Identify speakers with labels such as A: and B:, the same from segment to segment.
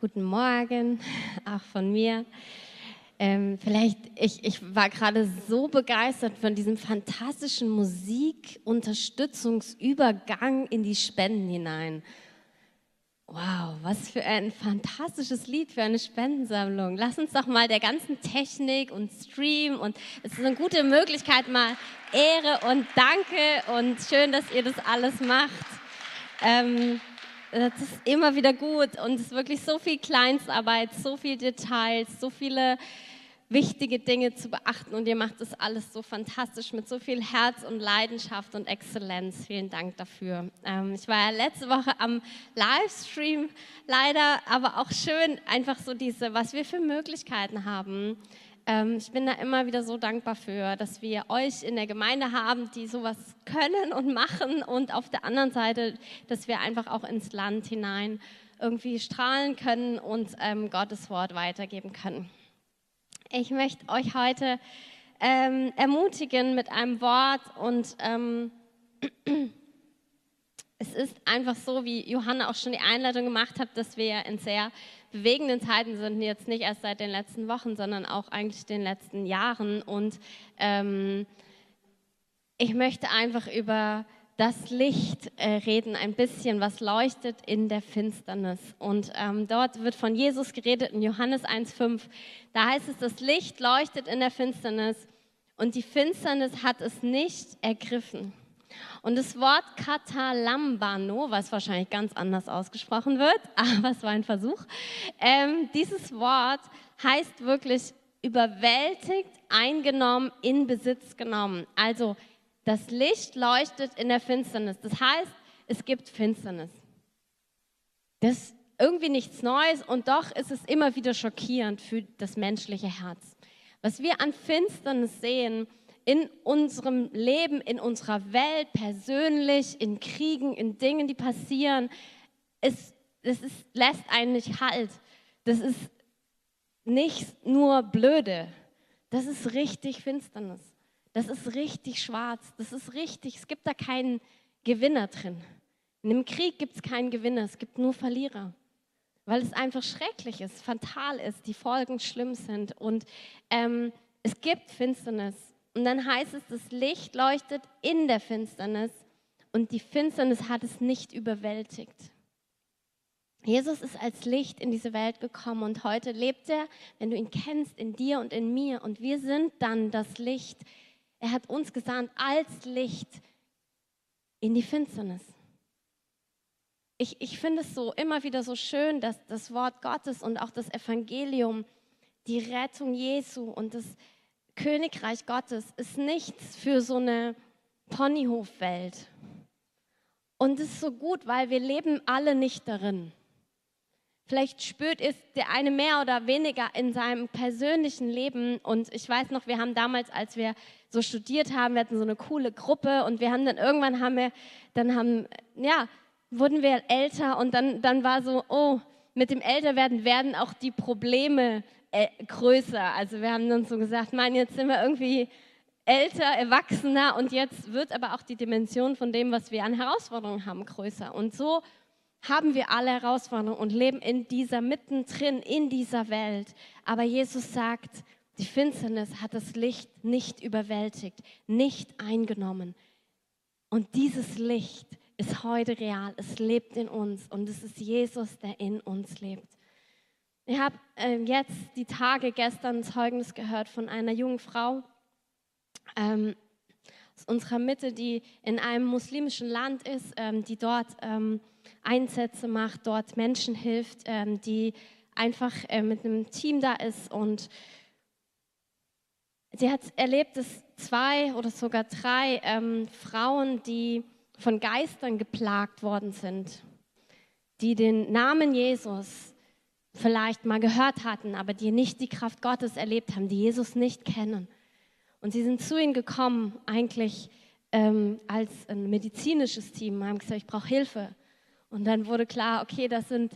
A: Guten Morgen, auch von mir. Ähm, vielleicht, ich, ich war gerade so begeistert von diesem fantastischen Musikunterstützungsübergang in die Spenden hinein. Wow, was für ein fantastisches Lied für eine Spendensammlung. Lass uns doch mal der ganzen Technik und Stream und es ist eine gute Möglichkeit, mal Ehre und Danke und schön, dass ihr das alles macht. Ähm, das ist immer wieder gut und es ist wirklich so viel Kleinstarbeit, so viel Details, so viele wichtige Dinge zu beachten und ihr macht das alles so fantastisch mit so viel Herz und Leidenschaft und Exzellenz. Vielen Dank dafür. Ähm, ich war ja letzte Woche am Livestream leider, aber auch schön einfach so diese, was wir für Möglichkeiten haben ich bin da immer wieder so dankbar für, dass wir euch in der Gemeinde haben, die sowas können und machen und auf der anderen Seite, dass wir einfach auch ins Land hinein irgendwie strahlen können und ähm, Gottes Wort weitergeben können. Ich möchte euch heute ähm, ermutigen mit einem Wort und ähm, es ist einfach so, wie Johanna auch schon die Einleitung gemacht hat, dass wir in sehr bewegenden Zeiten sind, jetzt nicht erst seit den letzten Wochen, sondern auch eigentlich den letzten Jahren. Und ähm, ich möchte einfach über das Licht äh, reden, ein bisschen, was leuchtet in der Finsternis. Und ähm, dort wird von Jesus geredet in Johannes 1,5. Da heißt es, das Licht leuchtet in der Finsternis und die Finsternis hat es nicht ergriffen. Und das Wort Katalambano, was wahrscheinlich ganz anders ausgesprochen wird, aber es war ein Versuch, ähm, dieses Wort heißt wirklich überwältigt, eingenommen, in Besitz genommen. Also das Licht leuchtet in der Finsternis. Das heißt, es gibt Finsternis. Das ist irgendwie nichts Neues und doch ist es immer wieder schockierend für das menschliche Herz. Was wir an Finsternis sehen, in unserem Leben, in unserer Welt, persönlich, in Kriegen, in Dingen, die passieren, es, es ist, lässt einen nicht halt. Das ist nicht nur blöde, das ist richtig Finsternis. Das ist richtig schwarz. Das ist richtig, es gibt da keinen Gewinner drin. In einem Krieg gibt es keinen Gewinner, es gibt nur Verlierer. Weil es einfach schrecklich ist, fatal ist, die Folgen schlimm sind. Und ähm, es gibt Finsternis. Und dann heißt es, das Licht leuchtet in der Finsternis und die Finsternis hat es nicht überwältigt. Jesus ist als Licht in diese Welt gekommen und heute lebt er, wenn du ihn kennst, in dir und in mir. Und wir sind dann das Licht. Er hat uns gesandt als Licht in die Finsternis. Ich, ich finde es so immer wieder so schön, dass das Wort Gottes und auch das Evangelium, die Rettung Jesu und das Königreich Gottes ist nichts für so eine Ponyhofwelt. Und es ist so gut, weil wir leben alle nicht darin. Vielleicht spürt es der eine mehr oder weniger in seinem persönlichen Leben. Und ich weiß noch, wir haben damals, als wir so studiert haben, wir hatten so eine coole Gruppe und wir haben dann irgendwann haben wir, dann haben, ja, wurden wir älter und dann, dann war so, oh, mit dem Älterwerden werden auch die Probleme größer. Also wir haben dann so gesagt, mein, jetzt sind wir irgendwie älter, erwachsener und jetzt wird aber auch die Dimension von dem, was wir an Herausforderungen haben, größer. Und so haben wir alle Herausforderungen und leben in dieser mittendrin, in dieser Welt. Aber Jesus sagt, die Finsternis hat das Licht nicht überwältigt, nicht eingenommen. Und dieses Licht ist heute real, es lebt in uns und es ist Jesus, der in uns lebt. Ich habe äh, jetzt die Tage gestern Zeugnis gehört von einer jungen Frau ähm, aus unserer Mitte, die in einem muslimischen Land ist, ähm, die dort ähm, Einsätze macht, dort Menschen hilft, ähm, die einfach äh, mit einem Team da ist und sie hat erlebt, dass zwei oder sogar drei ähm, Frauen, die von Geistern geplagt worden sind, die den Namen Jesus vielleicht mal gehört hatten, aber die nicht die Kraft Gottes erlebt haben, die Jesus nicht kennen. Und sie sind zu ihm gekommen, eigentlich ähm, als ein medizinisches Team, haben gesagt, ich brauche Hilfe. Und dann wurde klar, okay, das sind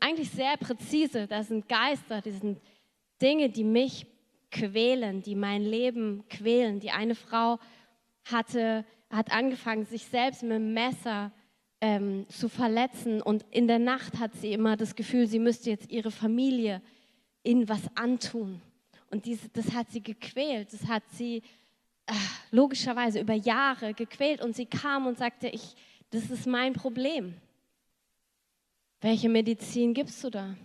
A: eigentlich sehr präzise, das sind Geister, das sind Dinge, die mich quälen, die mein Leben quälen. Die eine Frau hatte, hat angefangen, sich selbst mit dem Messer ähm, zu verletzen. Und in der Nacht hat sie immer das Gefühl, sie müsste jetzt ihre Familie in was antun. Und diese, das hat sie gequält, das hat sie äh, logischerweise über Jahre gequält. Und sie kam und sagte, ich, das ist mein Problem. Welche Medizin gibst du da?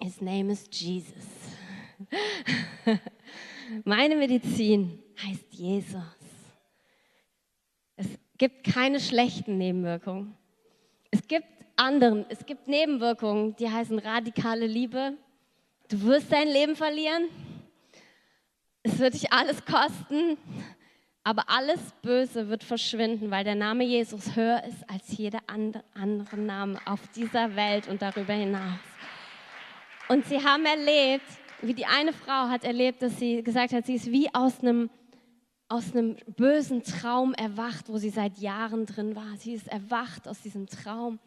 A: His name is Jesus. Meine Medizin heißt Jesus. Gibt keine schlechten Nebenwirkungen. Es gibt anderen, es gibt Nebenwirkungen, die heißen radikale Liebe. Du wirst dein Leben verlieren. Es wird dich alles kosten. Aber alles Böse wird verschwinden, weil der Name Jesus höher ist als jeder andere Name auf dieser Welt und darüber hinaus. Und sie haben erlebt, wie die eine Frau hat erlebt, dass sie gesagt hat, sie ist wie aus einem, aus einem bösen Traum erwacht, wo sie seit Jahren drin war. Sie ist erwacht aus diesem Traum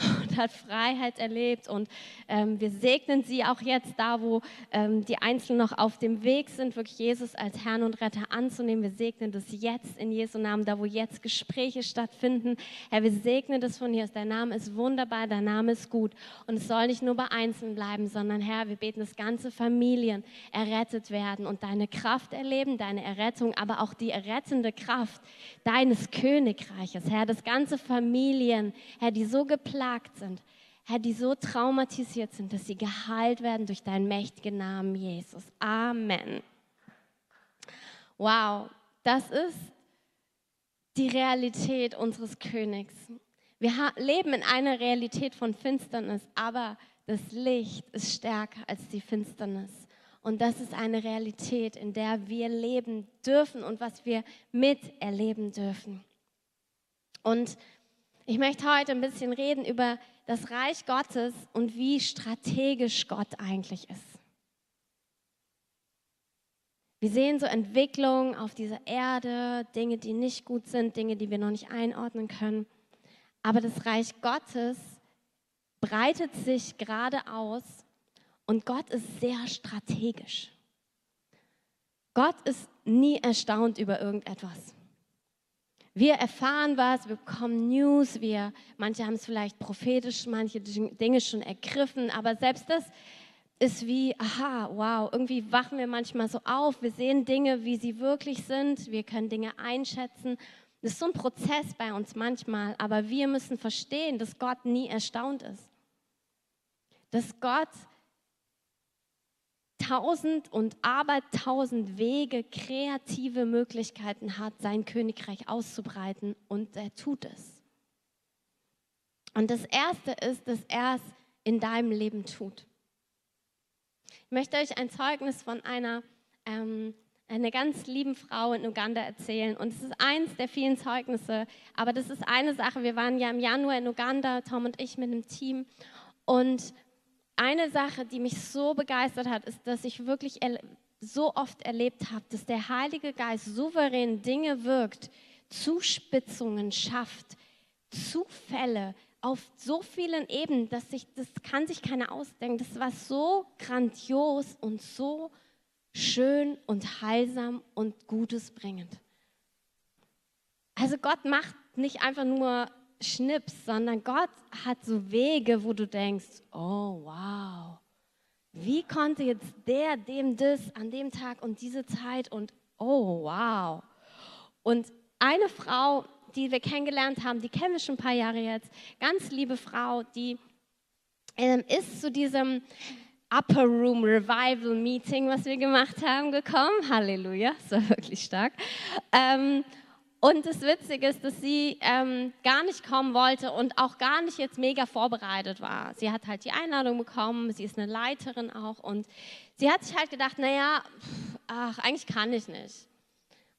A: und hat Freiheit erlebt. Und ähm, wir segnen sie auch jetzt da, wo ähm, die Einzelnen noch auf dem Weg sind, wirklich Jesus als Herrn und Retter anzunehmen. Wir segnen das jetzt in Jesu Namen, da wo jetzt Gespräche stattfinden. Herr, wir segnen das von hier. Dein Name ist wunderbar, dein Name ist gut. Und es soll nicht nur bei Einzelnen bleiben, sondern Herr, wir beten, dass ganze Familien errettet werden und deine Kraft erleben, deine Errettung, aber auch die errettende Kraft deines Königreiches. Herr, dass ganze Familien, Herr, die so geplant geplagt sind, Herr, die so traumatisiert sind, dass sie geheilt werden durch deinen mächtigen Namen, Jesus. Amen. Wow, das ist die Realität unseres Königs. Wir leben in einer Realität von Finsternis, aber das Licht ist stärker als die Finsternis. Und das ist eine Realität, in der wir leben dürfen und was wir miterleben dürfen. Und ich möchte heute ein bisschen reden über das Reich Gottes und wie strategisch Gott eigentlich ist. Wir sehen so Entwicklungen auf dieser Erde, Dinge, die nicht gut sind, Dinge, die wir noch nicht einordnen können. Aber das Reich Gottes breitet sich gerade aus und Gott ist sehr strategisch. Gott ist nie erstaunt über irgendetwas. Wir erfahren was, wir bekommen News, wir, manche haben es vielleicht prophetisch, manche Dinge schon ergriffen, aber selbst das ist wie, aha, wow, irgendwie wachen wir manchmal so auf, wir sehen Dinge, wie sie wirklich sind, wir können Dinge einschätzen. Das ist so ein Prozess bei uns manchmal, aber wir müssen verstehen, dass Gott nie erstaunt ist. Dass Gott tausend und abertausend Wege, kreative Möglichkeiten hat, sein Königreich auszubreiten und er tut es. Und das Erste ist, dass er es in deinem Leben tut. Ich möchte euch ein Zeugnis von einer, ähm, einer ganz lieben Frau in Uganda erzählen. Und es ist eins der vielen Zeugnisse, aber das ist eine Sache. Wir waren ja im Januar in Uganda, Tom und ich mit einem Team. Und eine Sache, die mich so begeistert hat, ist, dass ich wirklich so oft erlebt habe, dass der Heilige Geist souverän Dinge wirkt, Zuspitzungen schafft, Zufälle auf so vielen Ebenen, dass sich, das kann sich keiner ausdenken. Das war so grandios und so schön und heilsam und Gutes bringend. Also Gott macht nicht einfach nur Schnips, sondern Gott hat so Wege, wo du denkst, oh wow, wie konnte jetzt der dem das an dem Tag und diese Zeit und oh wow. Und eine Frau, die wir kennengelernt haben, die kennen wir schon ein paar Jahre jetzt, ganz liebe Frau, die ähm, ist zu diesem Upper Room Revival Meeting, was wir gemacht haben, gekommen. Halleluja, das war wirklich stark. Ähm, und das Witzige ist, dass sie ähm, gar nicht kommen wollte und auch gar nicht jetzt mega vorbereitet war. Sie hat halt die Einladung bekommen, sie ist eine Leiterin auch und sie hat sich halt gedacht, naja, ach, eigentlich kann ich nicht.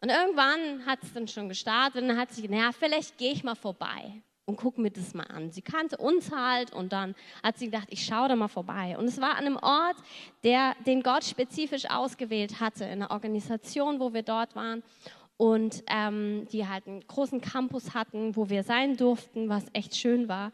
A: Und irgendwann hat es dann schon gestartet und dann hat sie gedacht, naja, vielleicht gehe ich mal vorbei und gucke mir das mal an. Sie kannte uns halt und dann hat sie gedacht, ich schaue da mal vorbei. Und es war an einem Ort, der, den Gott spezifisch ausgewählt hatte, in einer Organisation, wo wir dort waren und ähm, die halt einen großen Campus hatten, wo wir sein durften, was echt schön war.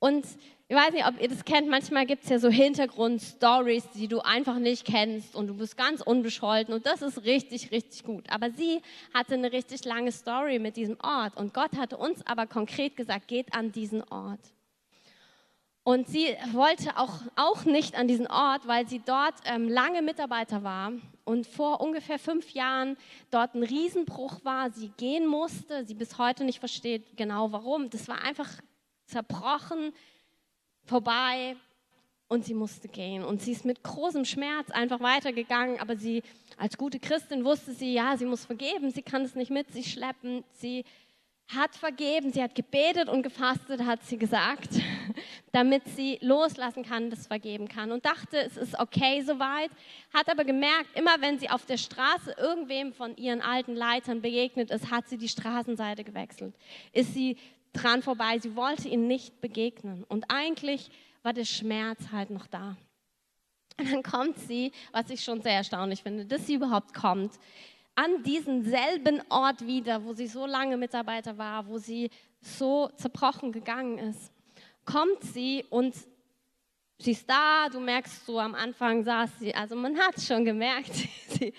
A: Und ich weiß nicht, ob ihr das kennt, manchmal gibt es ja so Hintergrundstories, die du einfach nicht kennst und du bist ganz unbescholten und das ist richtig, richtig gut. Aber sie hatte eine richtig lange Story mit diesem Ort und Gott hatte uns aber konkret gesagt, geht an diesen Ort. Und sie wollte auch, auch nicht an diesen Ort, weil sie dort ähm, lange Mitarbeiter war und vor ungefähr fünf Jahren dort ein Riesenbruch war. Sie gehen musste, sie bis heute nicht versteht genau warum. Das war einfach zerbrochen, vorbei und sie musste gehen. Und sie ist mit großem Schmerz einfach weitergegangen, aber sie als gute Christin wusste sie, ja, sie muss vergeben, sie kann es nicht mit sich schleppen. Sie hat vergeben, sie hat gebetet und gefastet, hat sie gesagt, damit sie loslassen kann, das vergeben kann und dachte, es ist okay soweit, hat aber gemerkt, immer wenn sie auf der Straße irgendwem von ihren alten Leitern begegnet ist, hat sie die Straßenseite gewechselt, ist sie dran vorbei. Sie wollte ihm nicht begegnen. Und eigentlich war der Schmerz halt noch da. Und dann kommt sie, was ich schon sehr erstaunlich finde, dass sie überhaupt kommt, an diesen selben Ort wieder, wo sie so lange Mitarbeiter war, wo sie so zerbrochen gegangen ist. Kommt sie und sie ist da, du merkst so am Anfang saß sie, also man hat schon gemerkt, sie,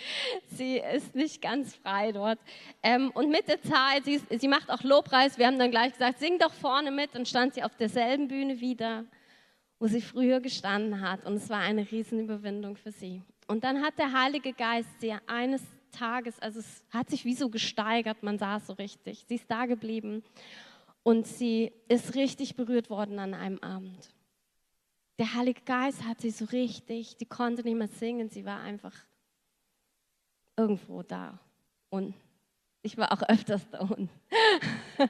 A: sie ist nicht ganz frei dort. Ähm, und mit der Zeit, sie, sie macht auch Lobpreis, wir haben dann gleich gesagt, sing doch vorne mit, dann stand sie auf derselben Bühne wieder, wo sie früher gestanden hat und es war eine Riesenüberwindung für sie. Und dann hat der Heilige Geist sie eines Tages, also es hat sich wie so gesteigert, man sah es so richtig, sie ist da geblieben und sie ist richtig berührt worden an einem Abend der Heilige Geist hat sie so richtig, die konnte nicht mehr singen, sie war einfach irgendwo da. Und ich war auch öfters da unten.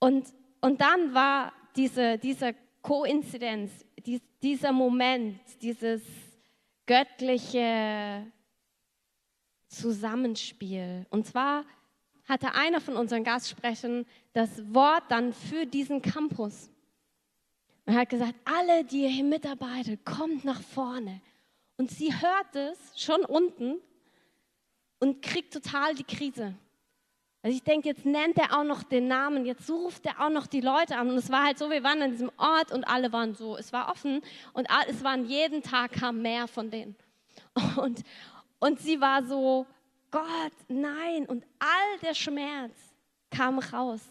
A: und, und dann war diese, diese Koinzidenz, dies, dieser Moment, dieses göttliche Zusammenspiel. Und zwar hatte einer von unseren Gastsprechern das Wort dann für diesen Campus. Er hat gesagt, alle, die hier mitarbeitet, kommt nach vorne. Und sie hört es schon unten und kriegt total die Krise. Also ich denke, jetzt nennt er auch noch den Namen, jetzt ruft er auch noch die Leute an. Und es war halt so, wir waren an diesem Ort und alle waren so, es war offen und es waren jeden Tag kam mehr von denen. Und, und sie war so, Gott, nein. Und all der Schmerz kam raus.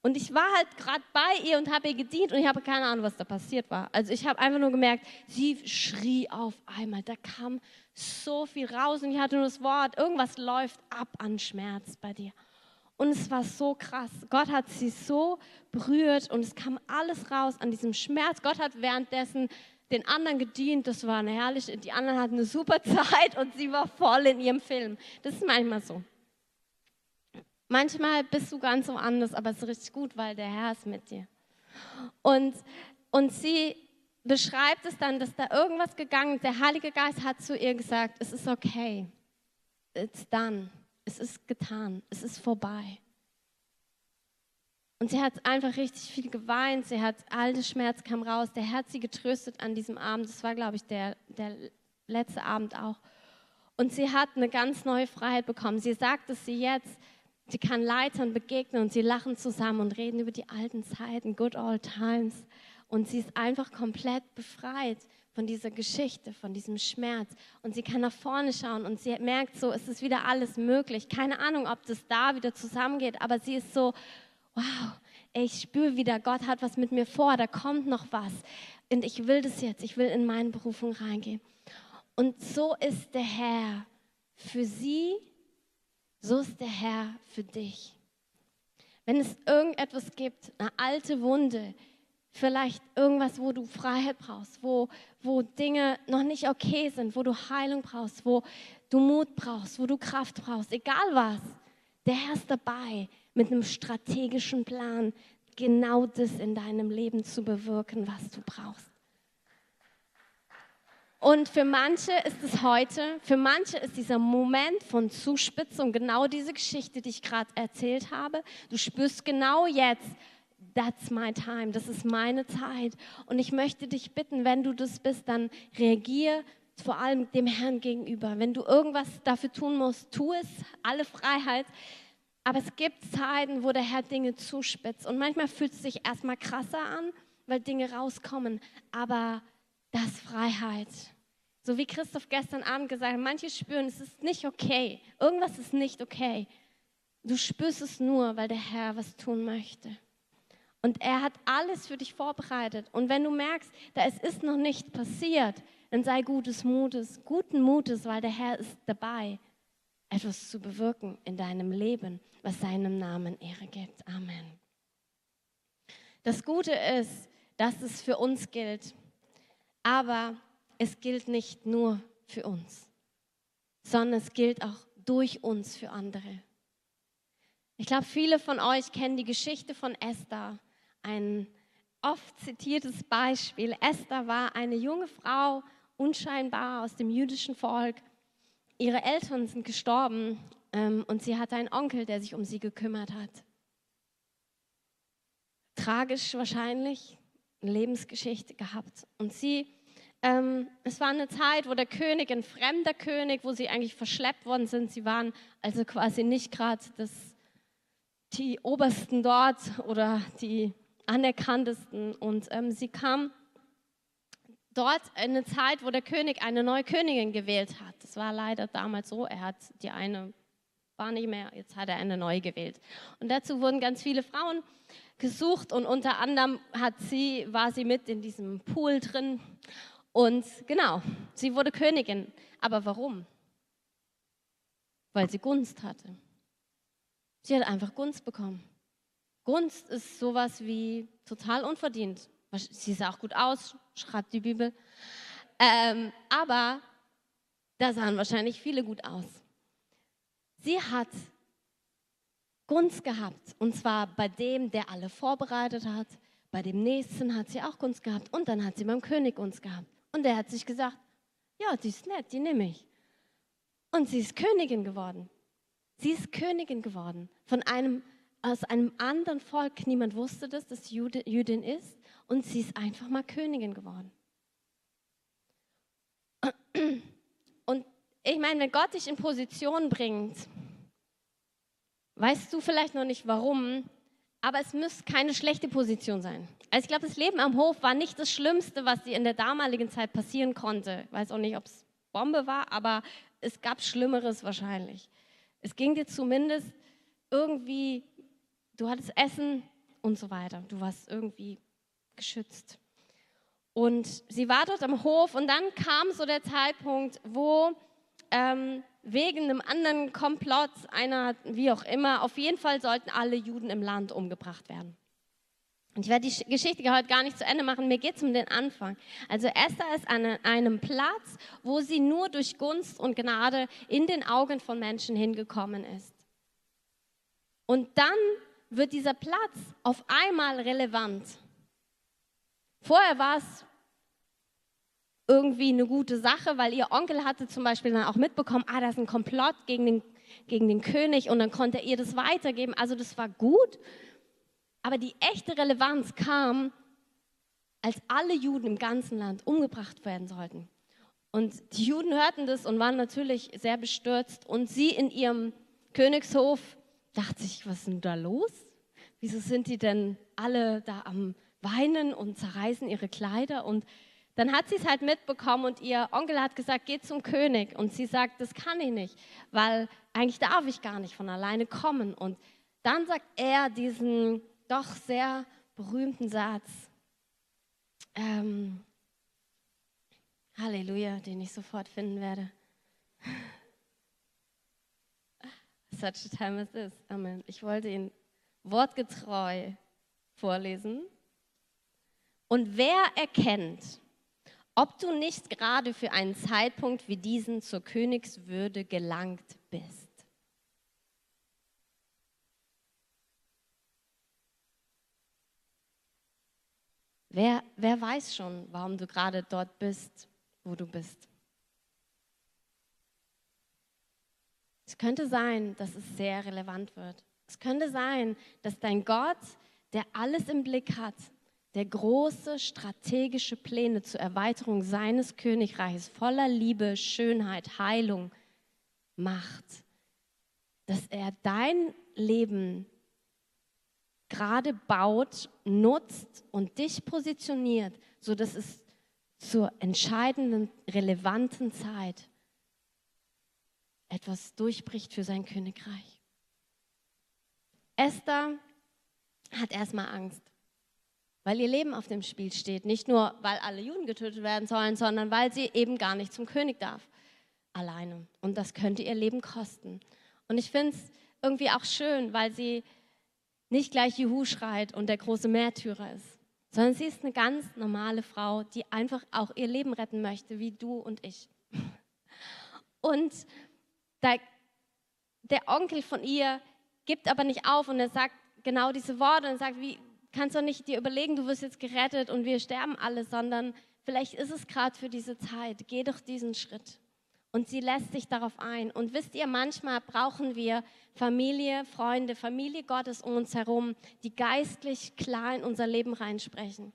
A: Und ich war halt gerade bei ihr und habe ihr gedient und ich habe keine Ahnung, was da passiert war. Also ich habe einfach nur gemerkt, sie schrie auf einmal. Da kam so viel raus und ich hatte nur das Wort, irgendwas läuft ab an Schmerz bei dir. Und es war so krass. Gott hat sie so berührt und es kam alles raus an diesem Schmerz. Gott hat währenddessen den anderen gedient. Das war eine herrliche, die anderen hatten eine super Zeit und sie war voll in ihrem Film. Das ist manchmal so. Manchmal bist du ganz so anders, aber es ist richtig gut, weil der Herr ist mit dir. Und, und sie beschreibt es dann, dass da irgendwas gegangen ist. Der Heilige Geist hat zu ihr gesagt, es ist okay. It's done. Es ist getan. Es ist vorbei. Und sie hat einfach richtig viel geweint. Sie hat, all das Schmerz kam raus. Der hat sie getröstet an diesem Abend. Das war, glaube ich, der, der letzte Abend auch. Und sie hat eine ganz neue Freiheit bekommen. Sie sagt, dass sie jetzt Sie kann Leitern begegnen und sie lachen zusammen und reden über die alten Zeiten, good old times. Und sie ist einfach komplett befreit von dieser Geschichte, von diesem Schmerz. Und sie kann nach vorne schauen und sie merkt so, es ist wieder alles möglich. Keine Ahnung, ob das da wieder zusammengeht, aber sie ist so, wow, ich spüre wieder, Gott hat was mit mir vor, da kommt noch was. Und ich will das jetzt, ich will in meine Berufung reingehen. Und so ist der Herr für sie so ist der Herr für dich. Wenn es irgendetwas gibt, eine alte Wunde, vielleicht irgendwas, wo du Freiheit brauchst, wo, wo Dinge noch nicht okay sind, wo du Heilung brauchst, wo du Mut brauchst, wo du Kraft brauchst, egal was, der Herr ist dabei mit einem strategischen Plan, genau das in deinem Leben zu bewirken, was du brauchst. Und für manche ist es heute, für manche ist dieser Moment von Zuspitzung genau diese Geschichte, die ich gerade erzählt habe. Du spürst genau jetzt, that's my time, das ist meine Zeit. Und ich möchte dich bitten, wenn du das bist, dann reagier vor allem dem Herrn gegenüber. Wenn du irgendwas dafür tun musst, tu es, alle Freiheit. Aber es gibt Zeiten, wo der Herr Dinge zuspitzt. Und manchmal fühlt es sich erstmal krasser an weil Dinge rauskommen, aber das ist Freiheit. So wie Christoph gestern Abend gesagt hat, manche spüren, es ist nicht okay. Irgendwas ist nicht okay. Du spürst es nur, weil der Herr was tun möchte. Und er hat alles für dich vorbereitet. Und wenn du merkst, da es ist noch nicht passiert, dann sei gutes Mutes, guten Mutes, weil der Herr ist dabei, etwas zu bewirken in deinem Leben, was seinem Namen Ehre gibt. Amen. Das Gute ist, dass es für uns gilt, aber es gilt nicht nur für uns, sondern es gilt auch durch uns für andere. Ich glaube, viele von euch kennen die Geschichte von Esther, ein oft zitiertes Beispiel. Esther war eine junge Frau, unscheinbar aus dem jüdischen Volk. Ihre Eltern sind gestorben ähm, und sie hatte einen Onkel, der sich um sie gekümmert hat. Tragisch wahrscheinlich, eine Lebensgeschichte gehabt. Und sie, ähm, es war eine Zeit, wo der König, ein fremder König, wo sie eigentlich verschleppt worden sind. Sie waren also quasi nicht gerade die Obersten dort oder die anerkanntesten. Und ähm, sie kam dort in eine Zeit, wo der König eine neue Königin gewählt hat. Das war leider damals so. Er hat die eine war nicht mehr, jetzt hat er eine neue gewählt. Und dazu wurden ganz viele Frauen gesucht und unter anderem hat sie, war sie mit in diesem Pool drin. Und genau, sie wurde Königin. Aber warum? Weil sie Gunst hatte. Sie hat einfach Gunst bekommen. Gunst ist sowas wie total unverdient. Sie sah auch gut aus, schreibt die Bibel. Ähm, aber da sahen wahrscheinlich viele gut aus. Sie hat Gunst gehabt. Und zwar bei dem, der alle vorbereitet hat. Bei dem nächsten hat sie auch Gunst gehabt. Und dann hat sie beim König Gunst gehabt. Und der hat sich gesagt, ja, die ist nett, die nehme ich. Und sie ist Königin geworden. Sie ist Königin geworden von einem, aus einem anderen Volk. Niemand wusste das, dass sie Jüdin ist. Und sie ist einfach mal Königin geworden. Und ich meine, wenn Gott dich in Position bringt, weißt du vielleicht noch nicht warum, aber es muss keine schlechte Position sein. Also ich glaube, das Leben am Hof war nicht das Schlimmste, was dir in der damaligen Zeit passieren konnte. Ich weiß auch nicht, ob es Bombe war, aber es gab Schlimmeres wahrscheinlich. Es ging dir zumindest irgendwie, du hattest Essen und so weiter. Du warst irgendwie geschützt. Und sie war dort am Hof und dann kam so der Zeitpunkt, wo ähm, wegen einem anderen Komplott, einer, wie auch immer, auf jeden Fall sollten alle Juden im Land umgebracht werden. Und ich werde die Geschichte heute gar nicht zu Ende machen, mir geht es um den Anfang. Also Esther ist an einem Platz, wo sie nur durch Gunst und Gnade in den Augen von Menschen hingekommen ist. Und dann wird dieser Platz auf einmal relevant. Vorher war es irgendwie eine gute Sache, weil ihr Onkel hatte zum Beispiel dann auch mitbekommen, ah, das ist ein Komplott gegen den, gegen den König und dann konnte er ihr das weitergeben. Also das war gut. Aber die echte Relevanz kam, als alle Juden im ganzen Land umgebracht werden sollten. Und die Juden hörten das und waren natürlich sehr bestürzt. Und sie in ihrem Königshof dachten sich, was ist denn da los? Wieso sind die denn alle da am Weinen und zerreißen ihre Kleider? Und dann hat sie es halt mitbekommen und ihr Onkel hat gesagt, geh zum König. Und sie sagt, das kann ich nicht, weil eigentlich darf ich gar nicht von alleine kommen. Und dann sagt er diesen doch sehr berühmten Satz. Ähm, Halleluja, den ich sofort finden werde. Such a time as this. Amen. Ich wollte ihn wortgetreu vorlesen. Und wer erkennt, ob du nicht gerade für einen Zeitpunkt wie diesen zur Königswürde gelangt bist? Wer, wer weiß schon, warum du gerade dort bist, wo du bist? Es könnte sein, dass es sehr relevant wird. Es könnte sein, dass dein Gott, der alles im Blick hat, der große strategische Pläne zur Erweiterung seines Königreiches voller Liebe, Schönheit, Heilung macht, dass er dein Leben gerade baut, nutzt und dich positioniert, sodass es zur entscheidenden, relevanten Zeit etwas durchbricht für sein Königreich. Esther hat erstmal Angst, weil ihr Leben auf dem Spiel steht. Nicht nur, weil alle Juden getötet werden sollen, sondern weil sie eben gar nicht zum König darf. Alleine. Und das könnte ihr Leben kosten. Und ich finde es irgendwie auch schön, weil sie nicht gleich Juhu schreit und der große Märtyrer ist, sondern sie ist eine ganz normale Frau, die einfach auch ihr Leben retten möchte, wie du und ich. Und der, der Onkel von ihr gibt aber nicht auf und er sagt genau diese Worte und sagt, wie kannst du nicht dir überlegen, du wirst jetzt gerettet und wir sterben alle, sondern vielleicht ist es gerade für diese Zeit. Geh doch diesen Schritt. Und sie lässt sich darauf ein. Und wisst ihr, manchmal brauchen wir Familie, Freunde, Familie Gottes um uns herum, die geistlich klar in unser Leben reinsprechen.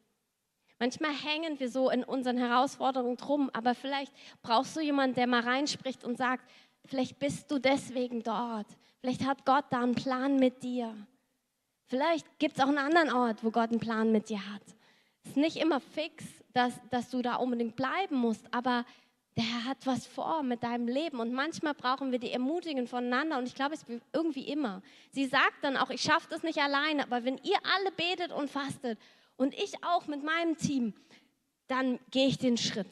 A: Manchmal hängen wir so in unseren Herausforderungen drum, aber vielleicht brauchst du jemanden, der mal reinspricht und sagt, vielleicht bist du deswegen dort. Vielleicht hat Gott da einen Plan mit dir. Vielleicht gibt es auch einen anderen Ort, wo Gott einen Plan mit dir hat. Es ist nicht immer fix, dass, dass du da unbedingt bleiben musst, aber der Herr hat was vor mit deinem Leben und manchmal brauchen wir die Ermutigung voneinander und ich glaube, es ist irgendwie immer. Sie sagt dann auch, ich schaffe das nicht alleine, aber wenn ihr alle betet und fastet und ich auch mit meinem Team, dann gehe ich den Schritt.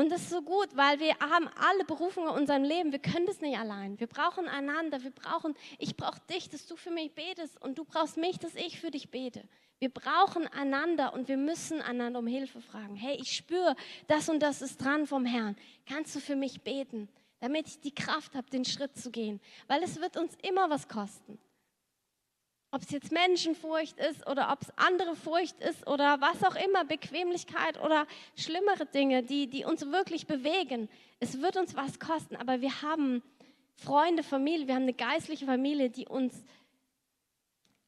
A: Und das ist so gut, weil wir haben alle Berufungen in unserem Leben. Wir können das nicht allein. Wir brauchen einander. Wir brauchen, ich brauche dich, dass du für mich betest und du brauchst mich, dass ich für dich bete. Wir brauchen einander und wir müssen einander um Hilfe fragen. Hey, ich spüre, das und das ist dran vom Herrn. Kannst du für mich beten, damit ich die Kraft habe, den Schritt zu gehen? Weil es wird uns immer was kosten. Ob es jetzt Menschenfurcht ist oder ob es andere Furcht ist oder was auch immer, Bequemlichkeit oder schlimmere Dinge, die, die uns wirklich bewegen. Es wird uns was kosten, aber wir haben Freunde, Familie, wir haben eine geistliche Familie, die uns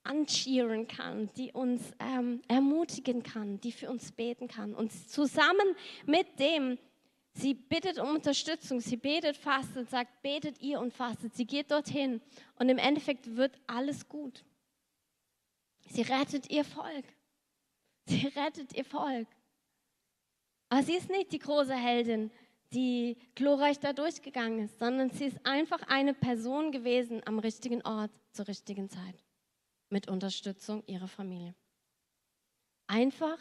A: ancheeren kann, die uns ähm, ermutigen kann, die für uns beten kann. Und zusammen mit dem, sie bittet um Unterstützung, sie betet, fastet, sagt, betet ihr und fastet. Sie geht dorthin und im Endeffekt wird alles gut. Sie rettet ihr Volk. Sie rettet ihr Volk. Aber sie ist nicht die große Heldin, die glorreich da durchgegangen ist, sondern sie ist einfach eine Person gewesen am richtigen Ort zur richtigen Zeit mit Unterstützung ihrer Familie. Einfach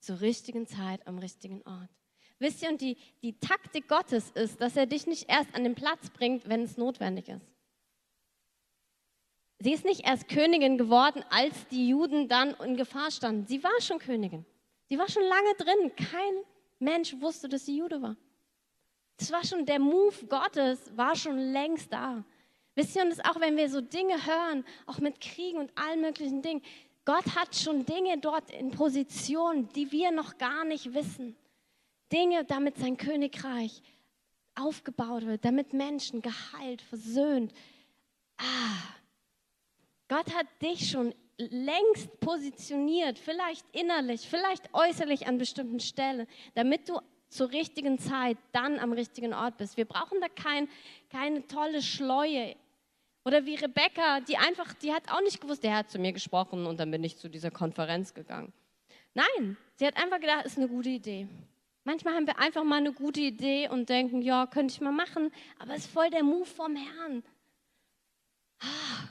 A: zur richtigen Zeit am richtigen Ort. Wisst ihr, und die, die Taktik Gottes ist, dass er dich nicht erst an den Platz bringt, wenn es notwendig ist. Sie ist nicht erst Königin geworden, als die Juden dann in Gefahr standen. Sie war schon Königin. Sie war schon lange drin. Kein Mensch wusste, dass sie Jude war. Das war schon der Move Gottes, war schon längst da. Wisst ihr, und das auch wenn wir so Dinge hören, auch mit Kriegen und allen möglichen Dingen, Gott hat schon Dinge dort in Position, die wir noch gar nicht wissen. Dinge, damit sein Königreich aufgebaut wird, damit Menschen geheilt, versöhnt. Ah, Gott hat dich schon längst positioniert, vielleicht innerlich, vielleicht äußerlich an bestimmten Stellen, damit du zur richtigen Zeit dann am richtigen Ort bist. Wir brauchen da kein, keine tolle Schleue. Oder wie Rebecca, die einfach, die hat auch nicht gewusst, der hat zu mir gesprochen und dann bin ich zu dieser Konferenz gegangen. Nein, sie hat einfach gedacht, ist eine gute Idee. Manchmal haben wir einfach mal eine gute Idee und denken, ja, könnte ich mal machen, aber es ist voll der Move vom Herrn. Ah,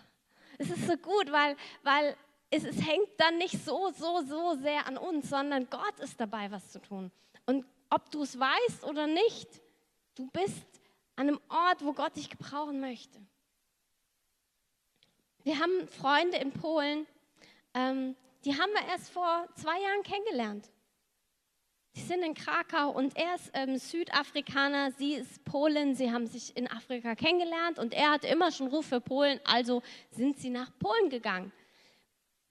A: es ist so gut, weil, weil es, es hängt dann nicht so, so, so sehr an uns, sondern Gott ist dabei, was zu tun. Und ob du es weißt oder nicht, du bist an einem Ort, wo Gott dich gebrauchen möchte. Wir haben Freunde in Polen, ähm, die haben wir erst vor zwei Jahren kennengelernt. Die sind in Krakau und er ist ähm, Südafrikaner, sie ist Polin, sie haben sich in Afrika kennengelernt und er hatte immer schon Ruf für Polen, also sind sie nach Polen gegangen.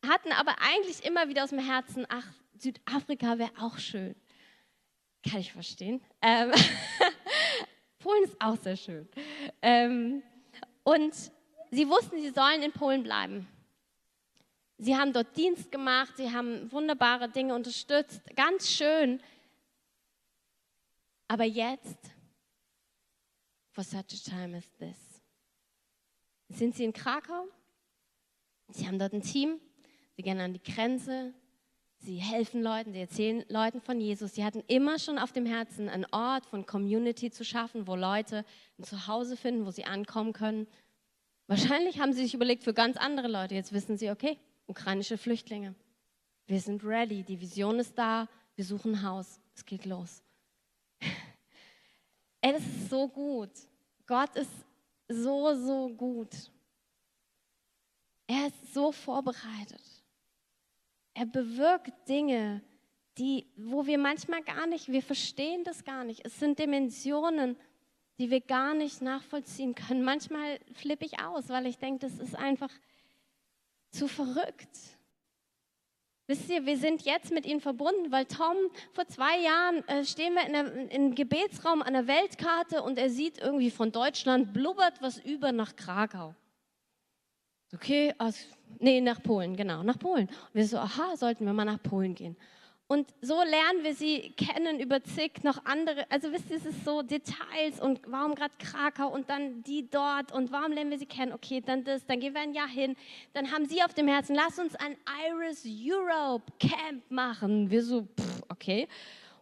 A: Hatten aber eigentlich immer wieder aus dem Herzen, ach, Südafrika wäre auch schön. Kann ich verstehen. Ähm Polen ist auch sehr schön. Ähm, und sie wussten, sie sollen in Polen bleiben. Sie haben dort Dienst gemacht, sie haben wunderbare Dinge unterstützt, ganz schön. Aber jetzt, for such a time as this, sind sie in Krakau Sie haben dort ein Team, sie gehen an die Grenze, sie helfen Leuten, sie erzählen Leuten von Jesus. Sie hatten immer schon auf dem Herzen, einen Ort von Community zu schaffen, wo Leute ein Zuhause finden, wo sie ankommen können. Wahrscheinlich haben sie sich überlegt für ganz andere Leute. Jetzt wissen sie, okay, ukrainische Flüchtlinge. Wir sind ready, die Vision ist da, wir suchen Haus, es geht los. Ey, das ist so gut. Gott ist so, so gut. Er ist so vorbereitet. Er bewirkt Dinge, die, wo wir manchmal gar nicht, wir verstehen das gar nicht. Es sind Dimensionen, die wir gar nicht nachvollziehen können. Manchmal flippe ich aus, weil ich denke, das ist einfach zu verrückt. Wisst ihr, wir sind jetzt mit ihnen verbunden, weil Tom vor zwei Jahren äh, stehen wir in einem Gebetsraum an der Weltkarte und er sieht irgendwie von Deutschland blubbert was über nach Krakau. Okay, also, nee, nach Polen, genau, nach Polen. Und wir so, aha, sollten wir mal nach Polen gehen. Und so lernen wir sie kennen über zig noch andere, also wisst ihr, es ist so Details und warum gerade Krakau und dann die dort und warum lernen wir sie kennen? Okay, dann das, dann gehen wir ein Jahr hin. Dann haben sie auf dem Herzen, lass uns ein Iris Europe Camp machen. Wir so, pff, okay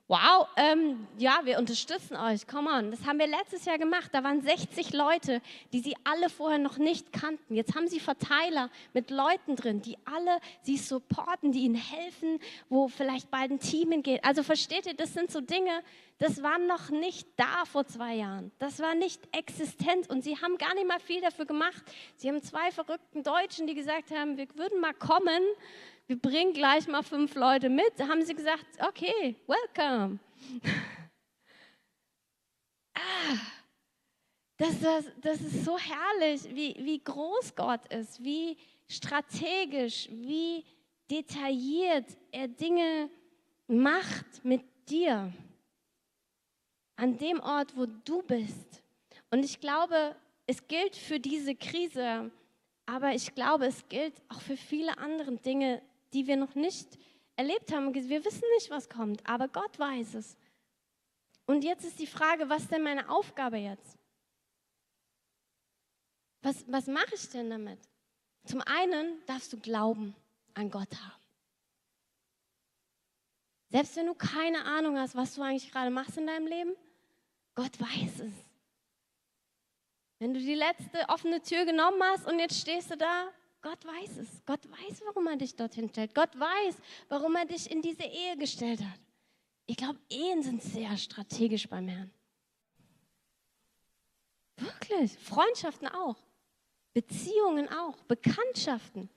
A: wow, ähm, ja, wir unterstützen euch, come on. Das haben wir letztes Jahr gemacht. Da waren 60 Leute, die sie alle vorher noch nicht kannten. Jetzt haben sie Verteiler mit Leuten drin, die alle sie supporten, die ihnen helfen, wo vielleicht bald ein Team hingeht. Also versteht ihr, das sind so Dinge, das war noch nicht da vor zwei Jahren. Das war nicht existent und sie haben gar nicht mal viel dafür gemacht. Sie haben zwei verrückten Deutschen, die gesagt haben, wir würden mal kommen wir bringen gleich mal fünf Leute mit. Da haben sie gesagt, okay, welcome. ah, das, das, das ist so herrlich, wie, wie groß Gott ist, wie strategisch, wie detailliert er Dinge macht mit dir. An dem Ort, wo du bist. Und ich glaube, es gilt für diese Krise, aber ich glaube, es gilt auch für viele andere Dinge die wir noch nicht erlebt haben. Wir wissen nicht, was kommt, aber Gott weiß es. Und jetzt ist die Frage, was ist denn meine Aufgabe jetzt? Was, was mache ich denn damit? Zum einen darfst du Glauben an Gott haben. Selbst wenn du keine Ahnung hast, was du eigentlich gerade machst in deinem Leben, Gott weiß es. Wenn du die letzte offene Tür genommen hast und jetzt stehst du da Gott weiß es. Gott weiß, warum er dich dorthin stellt. Gott weiß, warum er dich in diese Ehe gestellt hat. Ich glaube, Ehen sind sehr strategisch beim Herrn. Wirklich. Freundschaften auch. Beziehungen auch. Bekanntschaften.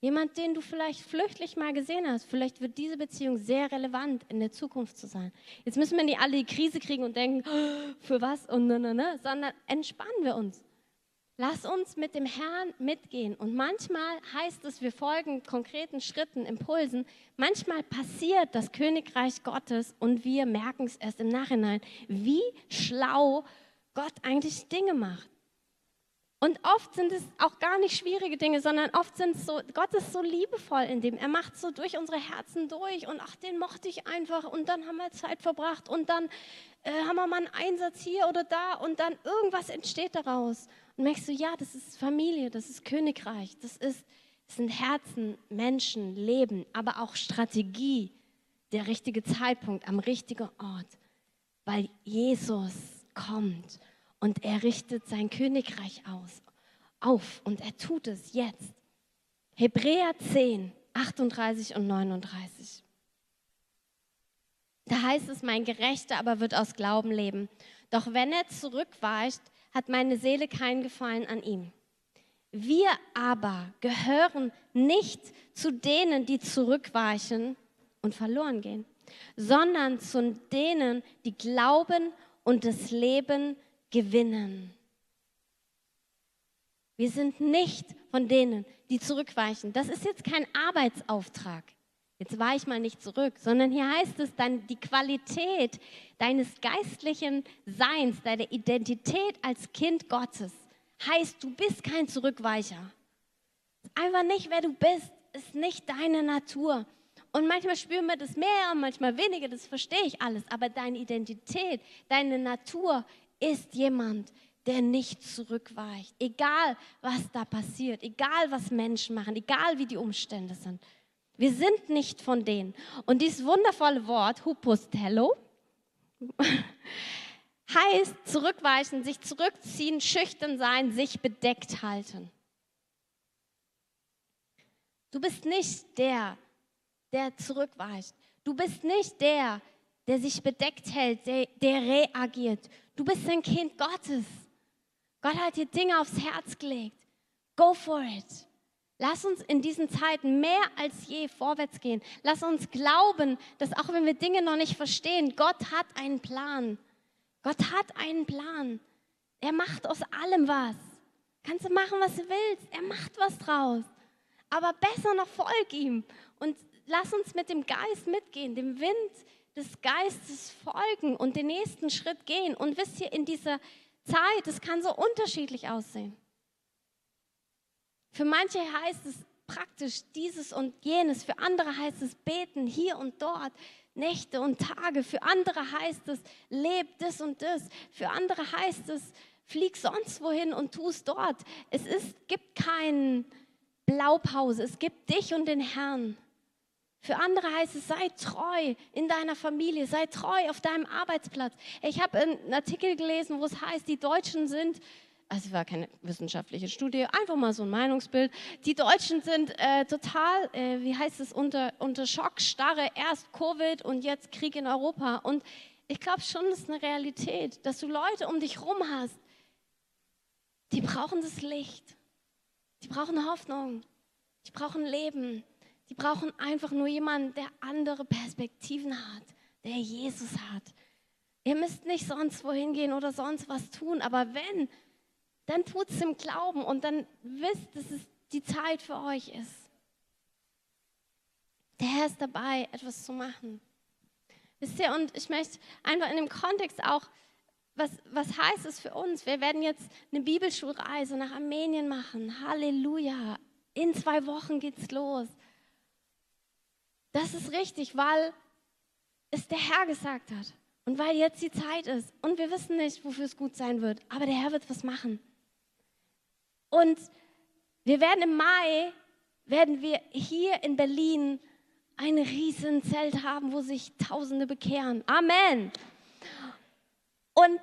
A: Jemand, den du vielleicht flüchtlich mal gesehen hast, vielleicht wird diese Beziehung sehr relevant in der Zukunft zu sein. Jetzt müssen wir nicht alle die Krise kriegen und denken, für was und ne, ne, ne, sondern entspannen wir uns. Lass uns mit dem Herrn mitgehen. Und manchmal heißt es, wir folgen konkreten Schritten, Impulsen. Manchmal passiert das Königreich Gottes und wir merken es erst im Nachhinein, wie schlau Gott eigentlich Dinge macht. Und oft sind es auch gar nicht schwierige Dinge, sondern oft sind es so, Gott ist so liebevoll in dem. Er macht so durch unsere Herzen durch und ach, den mochte ich einfach und dann haben wir Zeit verbracht und dann äh, haben wir mal einen Einsatz hier oder da und dann irgendwas entsteht daraus. Und merkst du, ja, das ist Familie, das ist Königreich, das, ist, das sind Herzen, Menschen, Leben, aber auch Strategie, der richtige Zeitpunkt am richtigen Ort, weil Jesus kommt und er richtet sein Königreich aus, auf und er tut es jetzt. Hebräer 10, 38 und 39. Da heißt es, mein Gerechter aber wird aus Glauben leben. Doch wenn er zurückweicht, hat meine Seele keinen Gefallen an ihm. Wir aber gehören nicht zu denen, die zurückweichen und verloren gehen, sondern zu denen, die glauben und das Leben gewinnen. Wir sind nicht von denen, die zurückweichen. Das ist jetzt kein Arbeitsauftrag. Jetzt weich mal nicht zurück, sondern hier heißt es dann, die Qualität deines geistlichen Seins, deine Identität als Kind Gottes, heißt, du bist kein Zurückweicher. Einfach nicht, wer du bist, ist nicht deine Natur. Und manchmal spüren wir das mehr, manchmal weniger, das verstehe ich alles. Aber deine Identität, deine Natur ist jemand, der nicht zurückweicht. Egal, was da passiert, egal, was Menschen machen, egal, wie die Umstände sind. Wir sind nicht von denen. Und dieses wundervolle Wort, Hupostello, heißt zurückweichen, sich zurückziehen, schüchtern sein, sich bedeckt halten. Du bist nicht der, der zurückweicht. Du bist nicht der, der sich bedeckt hält, der, der reagiert. Du bist ein Kind Gottes. Gott hat dir Dinge aufs Herz gelegt. Go for it. Lass uns in diesen Zeiten mehr als je vorwärts gehen. Lass uns glauben, dass auch wenn wir Dinge noch nicht verstehen, Gott hat einen Plan. Gott hat einen Plan. Er macht aus allem was. Kannst du machen, was du willst. Er macht was draus. Aber besser noch folg ihm und lass uns mit dem Geist mitgehen, dem Wind des Geistes folgen und den nächsten Schritt gehen. Und wisst ihr, in dieser Zeit, es kann so unterschiedlich aussehen. Für manche heißt es praktisch dieses und jenes, für andere heißt es beten hier und dort, Nächte und Tage, für andere heißt es lebt das und das, für andere heißt es flieg sonst wohin und tu es dort. Es ist, gibt keine Blaupause, es gibt dich und den Herrn. Für andere heißt es, sei treu in deiner Familie, sei treu auf deinem Arbeitsplatz. Ich habe einen Artikel gelesen, wo es heißt, die Deutschen sind, also war keine wissenschaftliche Studie, einfach mal so ein Meinungsbild, die Deutschen sind äh, total, äh, wie heißt es, unter, unter Schockstarre, erst Covid und jetzt Krieg in Europa. Und ich glaube schon, das ist eine Realität, dass du Leute um dich rum hast, die brauchen das Licht, die brauchen Hoffnung, die brauchen Leben. Die brauchen einfach nur jemanden, der andere Perspektiven hat, der Jesus hat. Ihr müsst nicht sonst wohin gehen oder sonst was tun, aber wenn, dann tut es im Glauben und dann wisst, dass es die Zeit für euch ist. Der Herr ist dabei, etwas zu machen. Wisst ihr, und ich möchte einfach in dem Kontext auch, was, was heißt es für uns? Wir werden jetzt eine Bibelschulreise nach Armenien machen. Halleluja. In zwei Wochen geht's los. Das ist richtig, weil es der Herr gesagt hat und weil jetzt die Zeit ist und wir wissen nicht, wofür es gut sein wird, aber der Herr wird was machen. Und wir werden im Mai, werden wir hier in Berlin ein riesen Zelt haben, wo sich Tausende bekehren. Amen. Und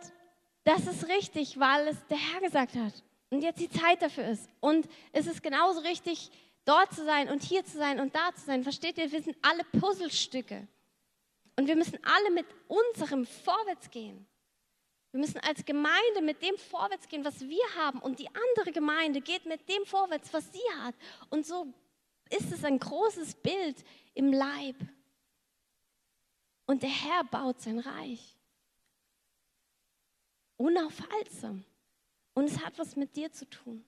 A: das ist richtig, weil es der Herr gesagt hat und jetzt die Zeit dafür ist. Und es ist genauso richtig, dort zu sein und hier zu sein und da zu sein. Versteht ihr? Wir sind alle Puzzlestücke. Und wir müssen alle mit unserem vorwärts gehen. Wir müssen als Gemeinde mit dem vorwärts gehen, was wir haben. Und die andere Gemeinde geht mit dem vorwärts, was sie hat. Und so ist es ein großes Bild im Leib. Und der Herr baut sein Reich. Unaufhaltsam. Und es hat was mit dir zu tun.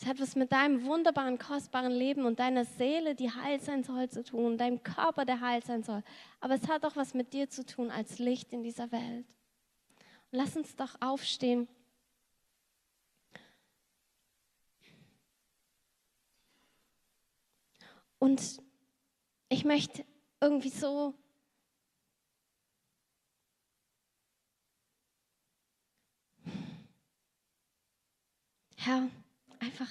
A: Es hat was mit deinem wunderbaren, kostbaren Leben und deiner Seele, die heil sein soll, zu tun, deinem Körper, der heil sein soll. Aber es hat auch was mit dir zu tun als Licht in dieser Welt. Lass uns doch aufstehen. Und ich möchte irgendwie so Herr, einfach,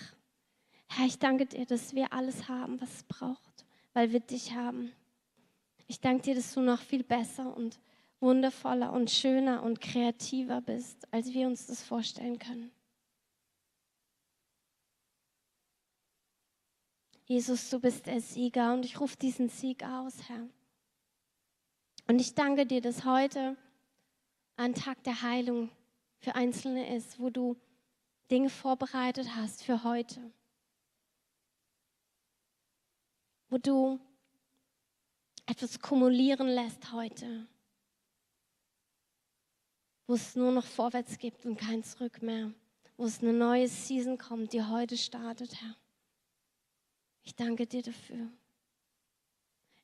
A: Herr, ich danke dir, dass wir alles haben, was es braucht, weil wir dich haben. Ich danke dir, dass du noch viel besser und wundervoller und schöner und kreativer bist, als wir uns das vorstellen können. Jesus, du bist der Sieger und ich rufe diesen Sieg aus, Herr. Und ich danke dir, dass heute ein Tag der Heilung für Einzelne ist, wo du Dinge vorbereitet hast für heute. Wo du etwas kumulieren lässt heute. Wo es nur noch vorwärts gibt und kein Zurück mehr. Wo es eine neue Season kommt, die heute startet, Herr. Ich danke dir dafür.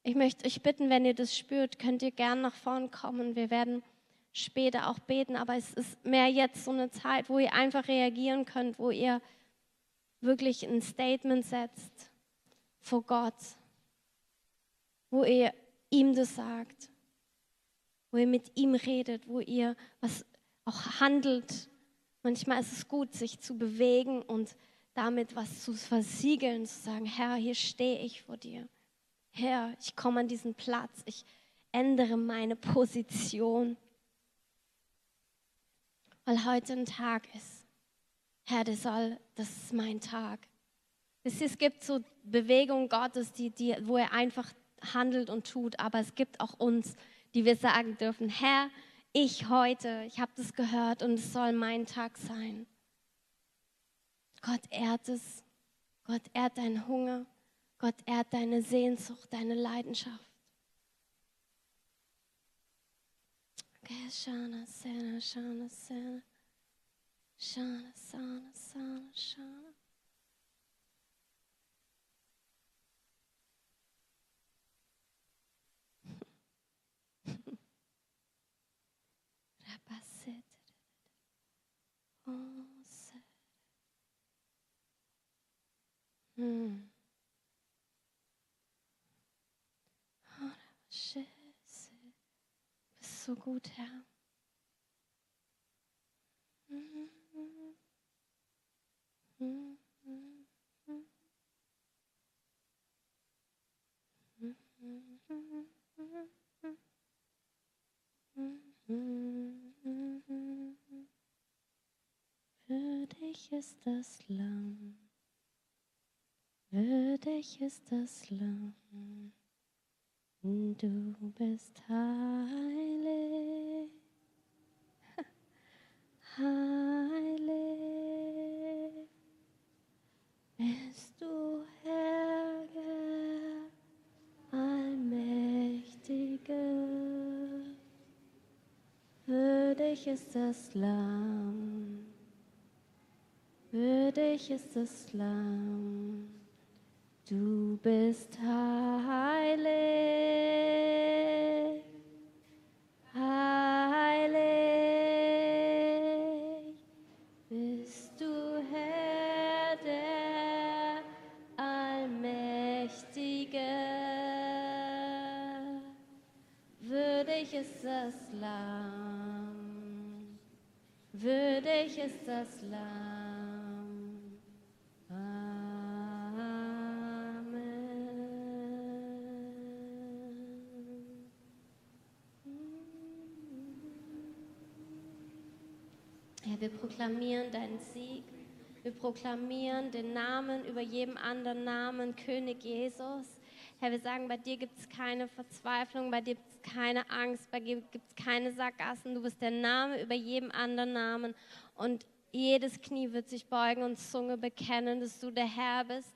A: Ich möchte euch bitten, wenn ihr das spürt, könnt ihr gern nach vorn kommen. Wir werden später auch beten, aber es ist mehr jetzt so eine Zeit, wo ihr einfach reagieren könnt, wo ihr wirklich ein Statement setzt vor Gott, wo ihr ihm das sagt, wo ihr mit ihm redet, wo ihr was auch handelt, Manchmal ist es gut, sich zu bewegen und damit was zu versiegeln, zu sagen, Herr, hier stehe ich vor dir. Herr, ich komme an diesen Platz, ich ändere meine Position. Weil heute ein Tag ist. Herr, das, soll, das ist mein Tag. Es gibt so Bewegungen Gottes, die, die, wo er einfach handelt und tut, aber es gibt auch uns, die wir sagen dürfen, Herr, ich heute, ich habe das gehört und es soll mein Tag sein. Gott ehrt es. Gott ehrt deinen Hunger. Gott ehrt deine Sehnsucht, deine Leidenschaft. Shana, Sana, Shana, Sana. Shana, Sana, Sana, Shana. Hm. Oh, Scheiße. Du bist so gut, Herr. Für dich ist das Lamm. Würdig ist das Lamm, du bist heilig, heilig bist du, Herr, Allmächtiger. Würdig ist das Lamm, würdig ist das Lamm. Du bist heilig, heilig, bist du Herr der Allmächtige. Würdig ist das Lamm, würdig ist das Lamm. Wir proklamieren deinen Sieg. Wir proklamieren den Namen über jedem anderen Namen, König Jesus. Herr, wir sagen, bei dir gibt es keine Verzweiflung, bei dir gibt es keine Angst, bei dir gibt es keine Sackgassen. Du bist der Name über jedem anderen Namen. Und jedes Knie wird sich beugen und Zunge bekennen, dass du der Herr bist.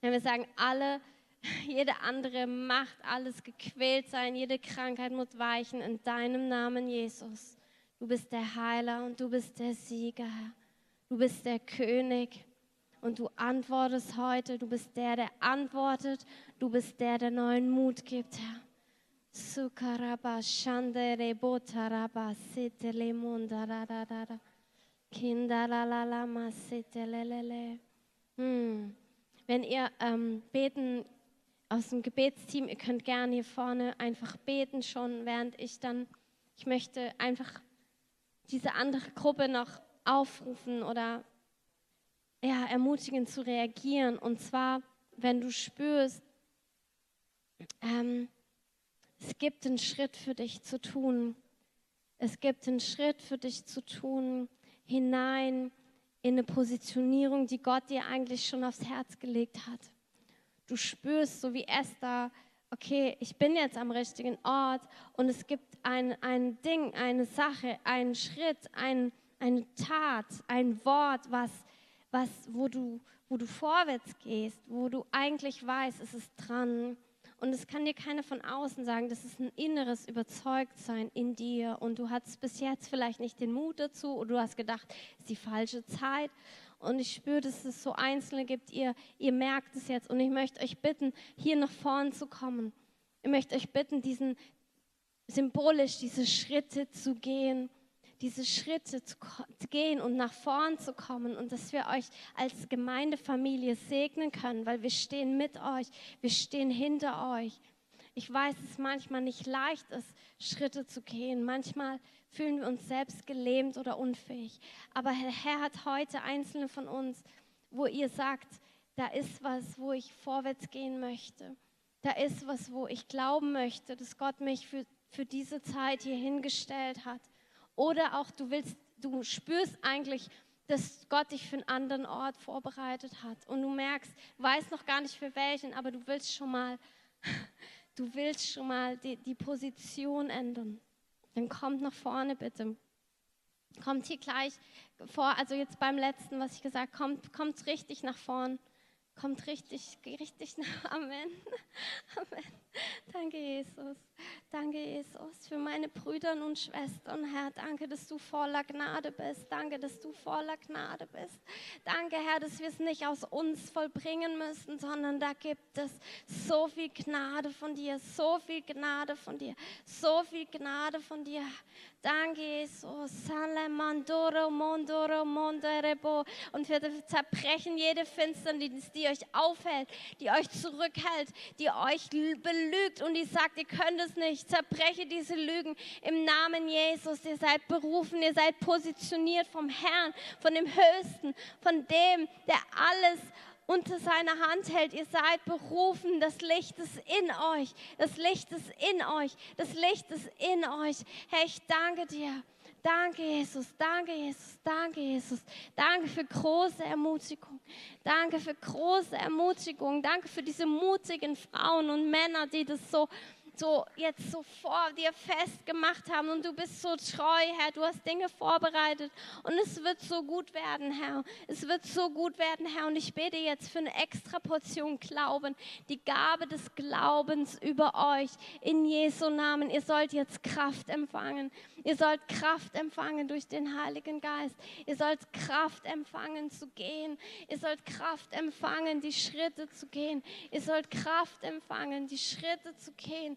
A: Herr, wir sagen, alle, jede andere Macht, alles gequält sein, jede Krankheit muss weichen in deinem Namen, Jesus. Du bist der Heiler und du bist der Sieger. Du bist der König und du antwortest heute. Du bist der, der antwortet. Du bist der, der neuen Mut gibt, Herr. Sukaraba shandere botaraba sitele mundarada. Kindalalala sitelelele. Hm. Wenn ihr ähm, beten aus dem Gebetsteam, ihr könnt gerne hier vorne einfach beten schon, während ich dann, ich möchte einfach diese andere Gruppe noch aufrufen oder ja, ermutigen zu reagieren. Und zwar, wenn du spürst, ähm, es gibt einen Schritt für dich zu tun. Es gibt einen Schritt für dich zu tun hinein in eine Positionierung, die Gott dir eigentlich schon aufs Herz gelegt hat. Du spürst, so wie Esther, okay, ich bin jetzt am richtigen Ort und es gibt ein, ein Ding, eine Sache, einen Schritt, ein, eine Tat, ein Wort, was, was, wo, du, wo du vorwärts gehst, wo du eigentlich weißt, es ist dran. Und es kann dir keiner von außen sagen, das ist ein inneres Überzeugtsein in dir. Und du hattest bis jetzt vielleicht nicht den Mut dazu oder du hast gedacht, es ist die falsche Zeit. Und ich spüre, dass es so Einzelne gibt, ihr, ihr merkt es jetzt. Und ich möchte euch bitten, hier nach vorn zu kommen. Ich möchte euch bitten, diesen symbolisch diese Schritte zu gehen, diese Schritte zu gehen und nach vorn zu kommen und dass wir euch als Gemeindefamilie segnen können, weil wir stehen mit euch, wir stehen hinter euch. Ich weiß, dass es manchmal nicht leicht ist, Schritte zu gehen. Manchmal fühlen wir uns selbst gelähmt oder unfähig. Aber der Herr hat heute einzelne von uns, wo ihr sagt, da ist was, wo ich vorwärts gehen möchte. Da ist was, wo ich glauben möchte, dass Gott mich für, für diese Zeit hier hingestellt hat. Oder auch du willst, du spürst eigentlich, dass Gott dich für einen anderen Ort vorbereitet hat. Und du merkst, weißt noch gar nicht für welchen, aber du willst schon mal, du willst schon mal die, die Position ändern. Dann kommt nach vorne bitte. Kommt hier gleich vor, also jetzt beim letzten, was ich gesagt habe, kommt, kommt richtig nach vorne kommt richtig, richtig nach. Amen. Amen. Danke, Jesus. Danke, Jesus, für meine Brüder und Schwestern, Herr. Danke, dass du voller Gnade bist. Danke, dass du voller Gnade bist. Danke, Herr, dass wir es nicht aus uns vollbringen müssen, sondern da gibt es so viel Gnade von dir, so viel Gnade von dir, so viel Gnade von dir. Danke, Jesus. Und wir zerbrechen jede Finsternis, die euch aufhält, die euch zurückhält, die euch belügt und die sagt, ihr könnt es nicht. Zerbreche diese Lügen im Namen Jesus. Ihr seid berufen, ihr seid positioniert vom Herrn, von dem Höchsten, von dem, der alles unter seiner Hand hält. Ihr seid berufen, das Licht ist in euch, das Licht ist in euch, das Licht ist in euch. Herr, ich danke dir. Danke, Jesus, danke, Jesus, danke, Jesus. Danke für große Ermutigung. Danke für große Ermutigung. Danke für diese mutigen Frauen und Männer, die das so so jetzt so vor dir festgemacht haben und du bist so treu, Herr. Du hast Dinge vorbereitet und es wird so gut werden, Herr. Es wird so gut werden, Herr. Und ich bete jetzt für eine extra Portion Glauben, die Gabe des Glaubens über euch in Jesu Namen. Ihr sollt jetzt Kraft empfangen. Ihr sollt Kraft empfangen durch den Heiligen Geist. Ihr sollt Kraft empfangen zu gehen. Ihr sollt Kraft empfangen, die Schritte zu gehen. Ihr sollt Kraft empfangen, die Schritte zu gehen.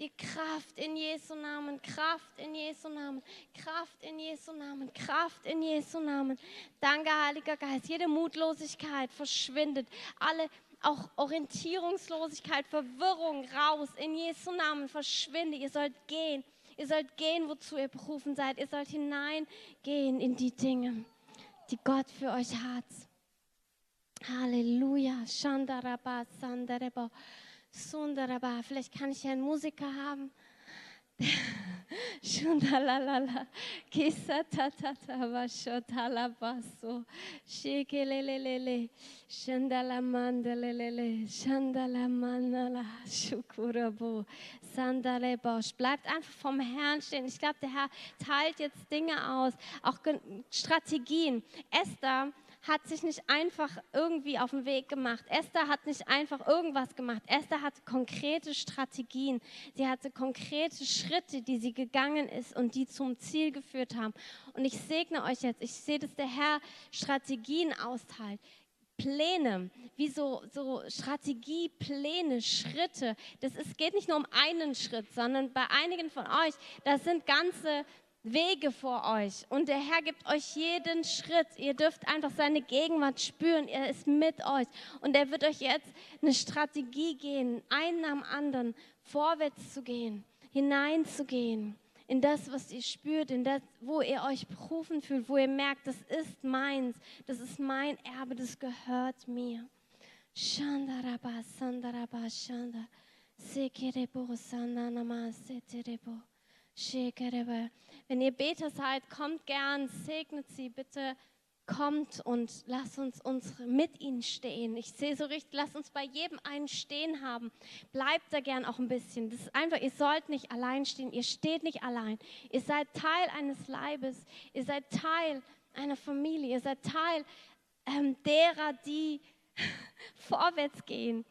A: Die Kraft in Jesu Namen, Kraft in Jesu Namen, Kraft in Jesu Namen, Kraft in Jesu Namen. Danke, Heiliger Geist. Jede Mutlosigkeit verschwindet. Alle auch Orientierungslosigkeit, Verwirrung raus. In Jesu Namen verschwinde. Ihr sollt gehen. Ihr sollt gehen, wozu ihr berufen seid. Ihr sollt hineingehen in die Dinge, die Gott für euch hat. Halleluja. Shandaraba, Sandaraba, Sundaraba. Vielleicht kann ich einen Musiker haben. Shundalalala, kisatatata vashotalabaso, shikelelelele, shandalamandelelele, shandalamanala, shukurabo, sandalebosh. Bleibt einfach vom Herrn stehen. Ich glaube, der Herr teilt jetzt Dinge aus, auch Strategien. Esther hat sich nicht einfach irgendwie auf den Weg gemacht. Esther hat nicht einfach irgendwas gemacht. Esther hatte konkrete Strategien. Sie hatte konkrete Schritte, die sie gegangen ist und die zum Ziel geführt haben. Und ich segne euch jetzt. Ich sehe, dass der Herr Strategien austeilt. Pläne, wie so, so Strategiepläne, Schritte. Das ist, geht nicht nur um einen Schritt, sondern bei einigen von euch, das sind ganze Wege vor euch und der Herr gibt euch jeden Schritt. Ihr dürft einfach seine Gegenwart spüren. Er ist mit euch und er wird euch jetzt eine Strategie geben, einen am anderen vorwärts zu gehen, hineinzugehen in das, was ihr spürt, in das, wo ihr euch berufen fühlt, wo ihr merkt, das ist meins, das ist mein Erbe, das gehört mir. Shandaraba, Sandaraba, Shandar. Sekerebo, Sandanama, Seterebo. Wenn ihr Beter seid, kommt gern, segnet sie bitte. Kommt und lasst uns, uns mit ihnen stehen. Ich sehe so richtig, lasst uns bei jedem einen stehen haben. Bleibt da gern auch ein bisschen. Das ist einfach, ihr sollt nicht allein stehen. Ihr steht nicht allein. Ihr seid Teil eines Leibes. Ihr seid Teil einer Familie. Ihr seid Teil ähm, derer, die vorwärts gehen.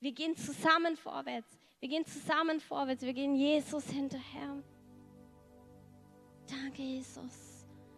A: Wir gehen zusammen vorwärts. Wir gehen zusammen vorwärts. Wir gehen Jesus hinterher. Danke, Jesus.